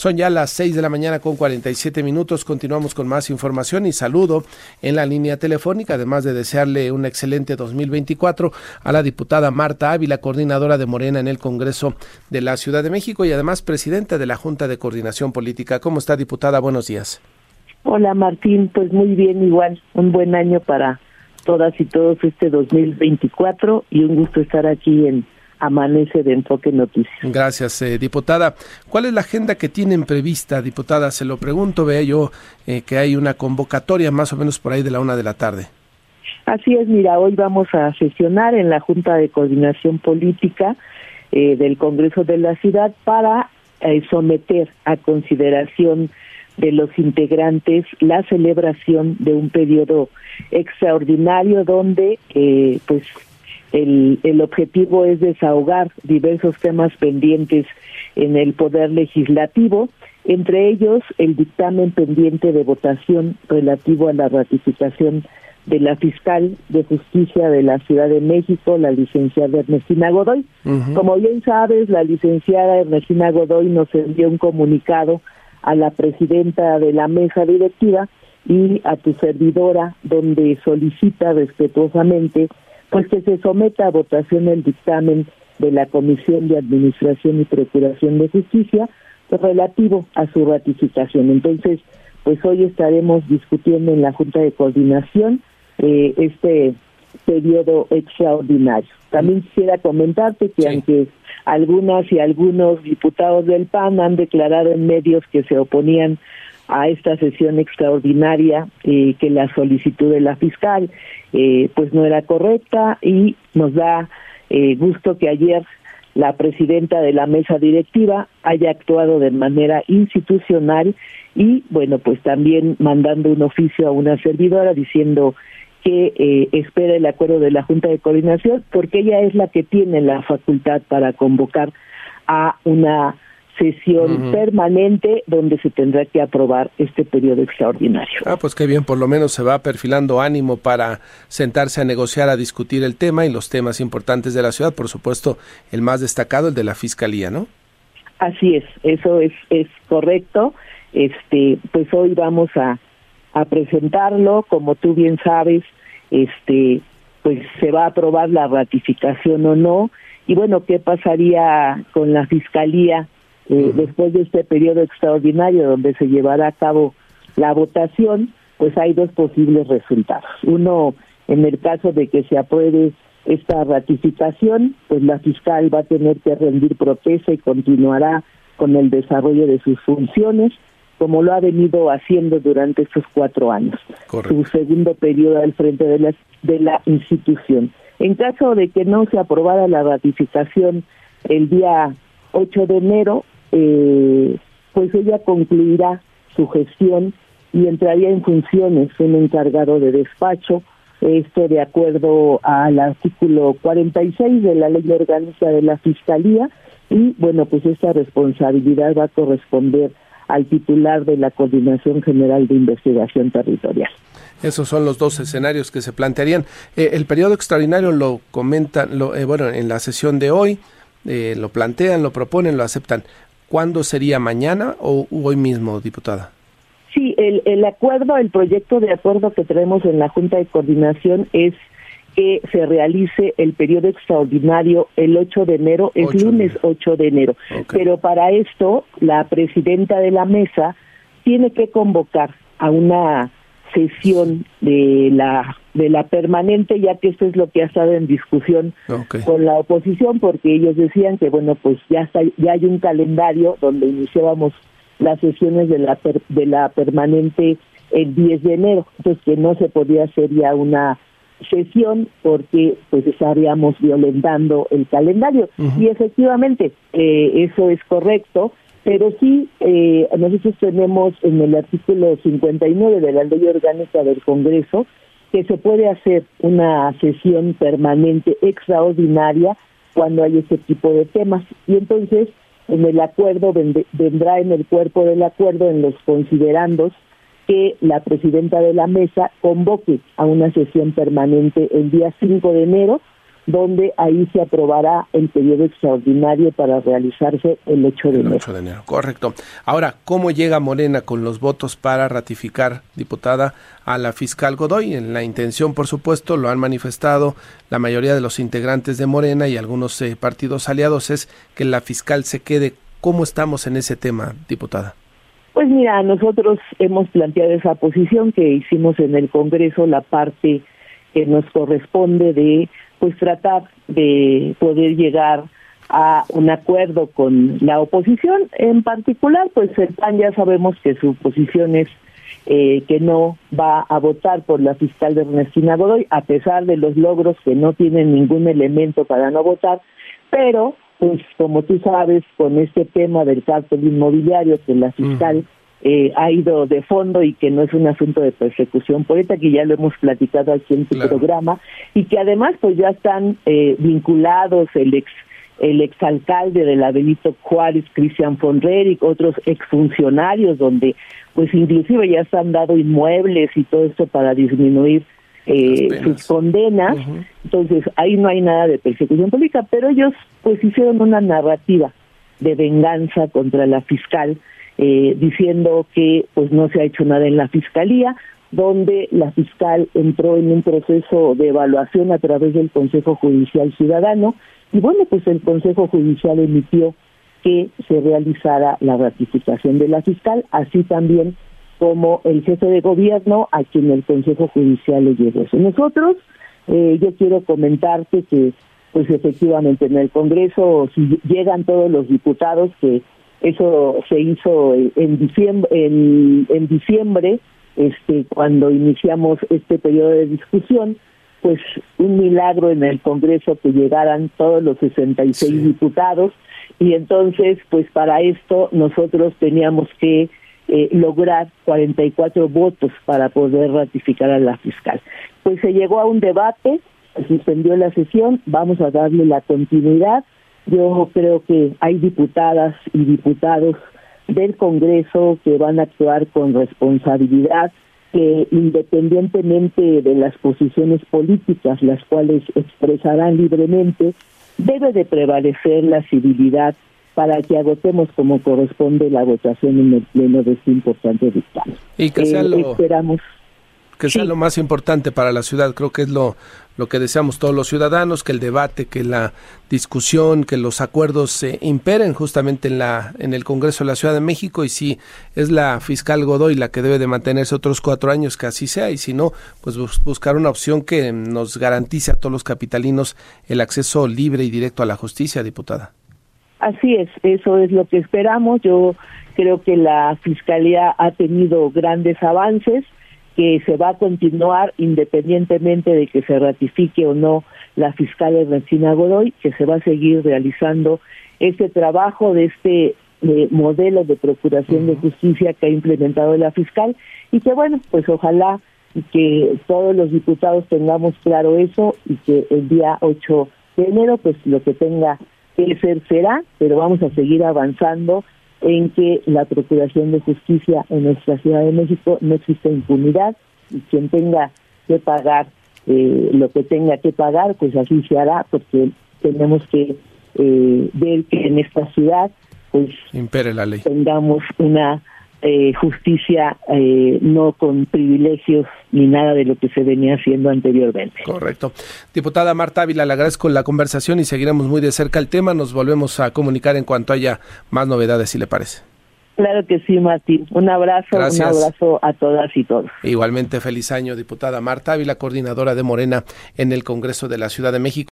Son ya las 6 de la mañana con 47 minutos. Continuamos con más información y saludo en la línea telefónica, además de desearle un excelente 2024 a la diputada Marta Ávila, coordinadora de Morena en el Congreso de la Ciudad de México y además presidenta de la Junta de Coordinación Política. ¿Cómo está, diputada? Buenos días. Hola, Martín. Pues muy bien, igual. Un buen año para todas y todos este 2024 y un gusto estar aquí en amanece de Enfoque Noticias. Gracias, eh, diputada. ¿Cuál es la agenda que tienen prevista, diputada? Se lo pregunto, vea yo eh, que hay una convocatoria más o menos por ahí de la una de la tarde. Así es, mira, hoy vamos a sesionar en la Junta de Coordinación Política eh, del Congreso de la Ciudad para someter a consideración de los integrantes la celebración de un periodo extraordinario donde pues el, el objetivo es desahogar diversos temas pendientes en el Poder Legislativo, entre ellos el dictamen pendiente de votación relativo a la ratificación de la fiscal de justicia de la Ciudad de México, la licenciada Ernestina Godoy. Como bien sabes, la licenciada Ernestina Godoy nos envió un comunicado a la presidenta de la mesa directiva y a tu servidora, donde solicita respetuosamente pues que se someta a votación el dictamen de la Comisión de Administración y Procuración de Justicia relativo a su ratificación. Entonces, pues hoy estaremos discutiendo en la Junta de Coordinación eh, este periodo extraordinario. También quisiera comentarte que aunque algunas y algunos diputados del PAN han declarado en medios que se oponían a esta sesión extraordinaria eh, que la solicitud de la fiscal eh, pues no era correcta y nos da eh, gusto que ayer la presidenta de la mesa directiva haya actuado de manera institucional y bueno pues también mandando un oficio a una servidora diciendo que eh, espera el acuerdo de la Junta de Coordinación porque ella es la que tiene la facultad para convocar a una sesión permanente donde se tendrá que aprobar este periodo extraordinario. Ah, pues qué bien, por lo menos se va perfilando ánimo para sentarse a negociar, a discutir el tema y los temas importantes de la ciudad, por supuesto, el más destacado, el de la Fiscalía, ¿no? Así es, eso es, es correcto. Este, pues hoy vamos a, a presentarlo, como tú bien sabes, este, pues se va a aprobar la ratificación o no, y bueno, ¿qué pasaría con la Fiscalía eh, después de este periodo extraordinario donde se llevará a cabo la votación, pues hay dos posibles resultados. Uno, en el caso de que se apruebe esta ratificación, pues la fiscal va a tener que rendir protesta y continuará con el desarrollo de sus funciones, como lo ha venido haciendo durante estos cuatro años, su segundo periodo al frente de la, de la institución. En caso de que no se aprobara la ratificación el día 8 de enero, eh, pues ella concluirá su gestión y entraría en funciones un encargado de despacho, esto de acuerdo al artículo 46 de la ley orgánica de la Fiscalía, y bueno, pues esta responsabilidad va a corresponder al titular de la Coordinación General de Investigación Territorial. Esos son los dos escenarios que se plantearían. Eh, el periodo extraordinario lo comentan, lo, eh, bueno, en la sesión de hoy, eh, lo plantean, lo proponen, lo aceptan. ¿Cuándo sería mañana o hoy mismo, diputada? Sí, el, el acuerdo, el proyecto de acuerdo que tenemos en la Junta de Coordinación es que se realice el periodo extraordinario el 8 de enero, es lunes 8 de enero. Pero para esto, la presidenta de la mesa tiene que convocar a una sesión de la de la permanente ya que esto es lo que ha estado en discusión con la oposición porque ellos decían que bueno pues ya está ya hay un calendario donde iniciábamos las sesiones de la de la permanente el 10 de enero. Entonces que no se podía hacer ya una sesión porque pues estaríamos violentando el calendario. Y efectivamente eh, eso es correcto pero sí, eh, nosotros tenemos en el artículo 59 de la Ley Orgánica del Congreso que se puede hacer una sesión permanente extraordinaria cuando hay ese tipo de temas. Y entonces, en el acuerdo vendrá en el cuerpo del acuerdo, en los considerandos, que la presidenta de la mesa convoque a una sesión permanente el día 5 de enero donde ahí se aprobará el periodo extraordinario para realizarse el 8 de enero. 8 de enero, correcto. Ahora, ¿cómo llega Morena con los votos para ratificar, diputada, a la fiscal Godoy? En la intención, por supuesto, lo han manifestado la mayoría de los integrantes de Morena y algunos eh, partidos aliados, es que la fiscal se quede. ¿Cómo estamos en ese tema, diputada? Pues mira, nosotros hemos planteado esa posición que hicimos en el Congreso, la parte que nos corresponde de pues tratar de poder llegar a un acuerdo con la oposición. En particular, pues el PAN ya sabemos que su posición es eh, que no va a votar por la fiscal de Ernestina Godoy, a pesar de los logros que no tienen ningún elemento para no votar, pero pues como tú sabes, con este tema del cártel inmobiliario que la fiscal eh, ha ido de fondo y que no es un asunto de persecución poeta, que ya lo hemos platicado aquí en tu programa, y que además pues ya están eh, vinculados el ex el exalcalde de la Benito Juárez, Cristian y otros exfuncionarios, donde pues inclusive ya se han dado inmuebles y todo esto para disminuir eh, sus condenas. Entonces ahí no hay nada de persecución política, pero ellos pues hicieron una narrativa de venganza contra la fiscal eh, diciendo que pues no se ha hecho nada en la fiscalía, donde la fiscal entró en un proceso de evaluación a través del Consejo Judicial Ciudadano y bueno, pues el Consejo Judicial emitió que se realizara la ratificación de la fiscal, así también como el jefe de gobierno a quien el Consejo Judicial le llevó eso. Nosotros, eh, yo quiero comentarte que pues efectivamente en el Congreso si llegan todos los diputados que eso se hizo en diciembre, en, diciembre este, cuando iniciamos este periodo de discusión, pues un milagro en el Congreso que llegaran todos los 66 diputados. Y entonces pues para esto nosotros teníamos que eh, lograr 44 votos para poder ratificar a la fiscal. Pues se llegó a un debate, se suspendió la sesión, vamos a darle la continuidad yo creo que hay diputadas y diputados del Congreso que van a actuar con responsabilidad, que independientemente de las posiciones políticas, las cuales expresarán libremente, debe de prevalecer la civilidad para que agotemos como corresponde la votación en el pleno de este importante dictamen. Y que sea eh, esperamos que sea lo más importante para la ciudad. Creo que es lo, lo que deseamos todos los ciudadanos, que el debate, que la discusión, que los acuerdos se imperen justamente en, la, en el Congreso de la Ciudad de México y si es la fiscal Godoy la que debe de mantenerse otros cuatro años, que así sea, y si no, pues buscar una opción que nos garantice a todos los capitalinos el acceso libre y directo a la justicia, diputada. Así es, eso es lo que esperamos. Yo creo que la Fiscalía ha tenido grandes avances que se va a continuar independientemente de que se ratifique o no la fiscal Ernestina Godoy, que se va a seguir realizando este trabajo de este eh, modelo de procuración de justicia que ha implementado la fiscal. Y que bueno, pues ojalá que todos los diputados tengamos claro eso y que el día 8 de enero pues lo que tenga que ser será, pero vamos a seguir avanzando en que la Procuración de Justicia en nuestra Ciudad de México no existe impunidad y quien tenga que pagar eh, lo que tenga que pagar, pues así se hará, porque tenemos que eh, ver que en esta ciudad pues impere la ley. tengamos una eh, justicia eh, no con privilegios ni nada de lo que se venía haciendo anteriormente. Correcto. Diputada Marta Ávila, le agradezco la conversación y seguiremos muy de cerca el tema. Nos volvemos a comunicar en cuanto haya más novedades, si le parece. Claro que sí, Martín. Un abrazo, un abrazo a todas y todos. Igualmente, feliz año, diputada Marta Ávila, coordinadora de Morena en el Congreso de la Ciudad de México.